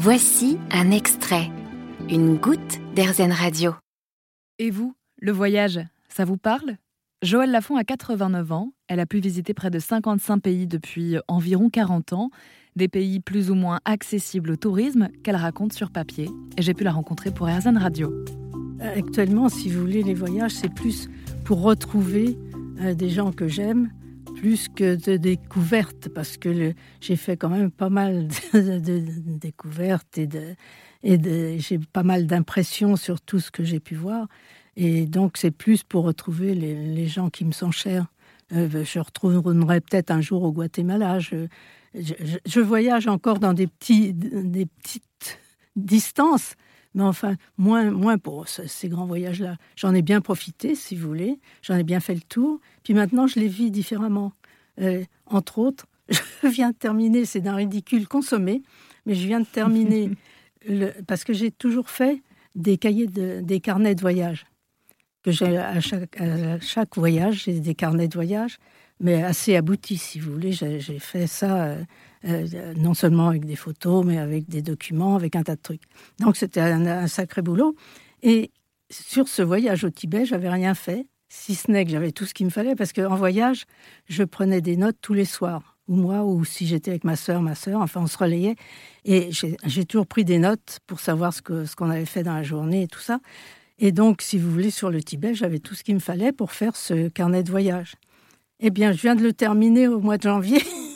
Voici un extrait, une goutte d'Airzen Radio. Et vous, le voyage, ça vous parle? Joëlle Lafont a 89 ans. Elle a pu visiter près de 55 pays depuis environ 40 ans. Des pays plus ou moins accessibles au tourisme qu'elle raconte sur papier. Et j'ai pu la rencontrer pour Airzen Radio. Actuellement, si vous voulez, les voyages, c'est plus pour retrouver euh, des gens que j'aime, plus que de découvertes, parce que j'ai fait quand même pas mal de, découvertes et, j'ai pas mal d'impressions sur tout ce que j'ai pu voir. Et donc, c'est plus pour retrouver les, gens qui me sont chers. Euh, je retrouverai peut-être un jour au Guatemala. Je, voyage encore dans des petites distances, mais enfin, moins, moins pour ces grands voyages-là. J'en ai bien profité, si vous voulez. J'en ai bien fait le tour. Puis maintenant, je les vis différemment. Euh, entre autres, je viens de terminer, c'est d'un ridicule consommé, mais je viens de terminer, le, parce que j'ai toujours fait des cahiers, de, des carnets de voyage. Que j'ai à chaque, à chaque voyage, j'ai des carnets de voyage, mais assez aboutis, si vous voulez. J'ai fait ça. Euh, euh, non seulement avec des photos, mais avec des documents, avec un tas de trucs. Donc c'était un, sacré boulot. Et sur ce voyage au Tibet, j'avais rien fait, si ce n'est que j'avais tout ce qu'il me fallait, parce qu'en voyage, je prenais des notes tous les soirs, ou moi, ou si j'étais avec ma sœur, ma sœur, enfin on se relayait. Et j'ai toujours pris des notes pour savoir ce qu'on ce avait fait dans la journée et tout ça. Et donc, si vous voulez, sur le Tibet, j'avais tout ce qu'il me fallait pour faire ce carnet de voyage. Eh bien, je viens de le terminer au mois de janvier.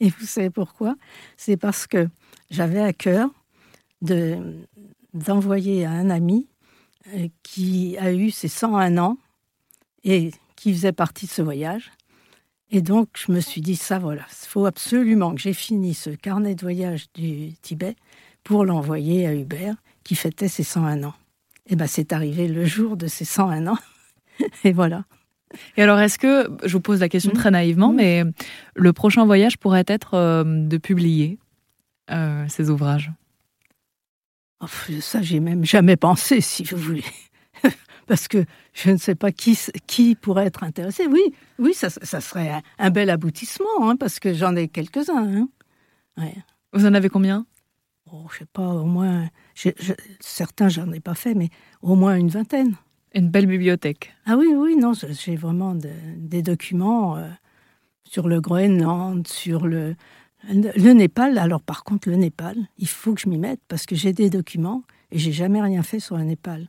Et vous savez pourquoi? C'est parce que j'avais à cœur d'envoyer à un ami euh, qui a eu ses 101 ans et qui faisait partie de ce voyage. Et donc, je me suis dit, ça voilà, il faut absolument que j'ai fini ce carnet de voyage du Tibet pour l'envoyer à Hubert, qui fêtait ses 101 ans. Et bien, c'est arrivé le jour de ses 101 ans. et voilà. Et alors, est-ce que, je vous pose la question mmh. très naïvement, mmh. mais le prochain voyage pourrait être euh, de publier euh, ces ouvrages? Oh, Ça, j'ai même jamais pensé, si vous voulez. Parce que je ne sais pas qui, qui pourrait être intéressé. Oui, oui, ça, ça serait un, bel aboutissement, hein, parce que j'en ai quelques-uns. Hein. Vous en avez combien? Oh, Je sais pas, au moins. Je, je, certains, j'en ai pas fait, mais au moins une vingtaine. Une belle bibliothèque. Ah oui, oui, non, j'ai vraiment des documents euh, sur le Groenland, sur le, le Népal. Alors par contre, le Népal, il faut que je m'y mette parce que j'ai des documents et j'ai jamais rien fait sur le Népal.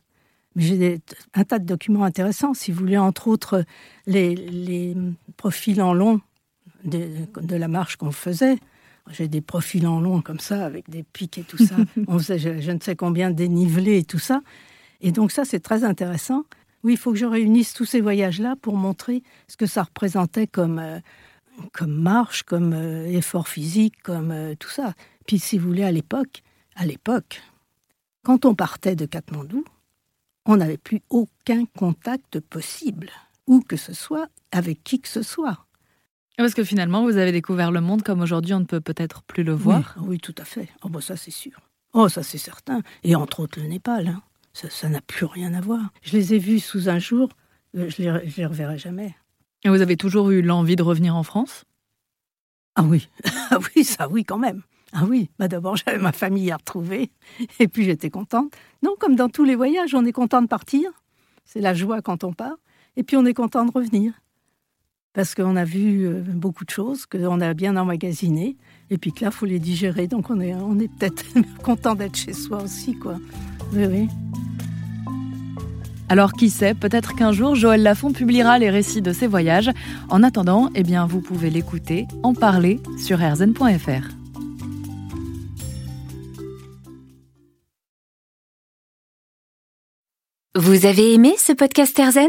Mais j'ai un tas de documents intéressants. Si vous voulez, entre autres, les, les profils en long de, de la marche qu'on faisait. J'ai des profils en long comme ça, avec des pics et tout ça. On faisait je, je ne sais combien dénivelés et tout ça. Et donc ça, c'est très intéressant. Oui, il faut que je réunisse tous ces voyages-là pour montrer ce que ça représentait comme, euh, comme marche, comme euh, effort physique, comme euh, tout ça. Puis si vous voulez, à l'époque, à l'époque, quand on partait de Katmandou, on n'avait plus aucun contact possible, où que ce soit, avec qui que ce soit. Parce que finalement, vous avez découvert le monde comme aujourd'hui, on ne peut peut-être plus le voir. Oui, tout à fait. Oh, bah, ça, c'est sûr. Oh, ça, c'est certain. Et entre autres, le Népal. Hein. Ça n'a plus rien à voir. Je les ai vus sous un jour, euh, je les, les reverrai jamais. Et vous avez toujours eu l'envie de revenir en France? Ah oui, ah oui, ça oui quand même. Ah oui, bah d'abord j'avais ma famille à retrouver, et puis j'étais contente. Non, comme dans tous les voyages, on est content de partir. C'est la joie quand on part, et puis on est content de revenir. Parce qu'on a vu euh, beaucoup de choses, qu'on a bien emmagasinées, et puis que là, il faut les digérer. Donc on est, on est peut-être content d'être chez soi aussi, quoi. Oui, oui. Alors qui sait, peut-être qu'un jour Joël Lafont publiera les récits de ses voyages. En attendant, eh bien vous pouvez l'écouter, en parler sur rzn.fr. Vous avez aimé ce podcast RZN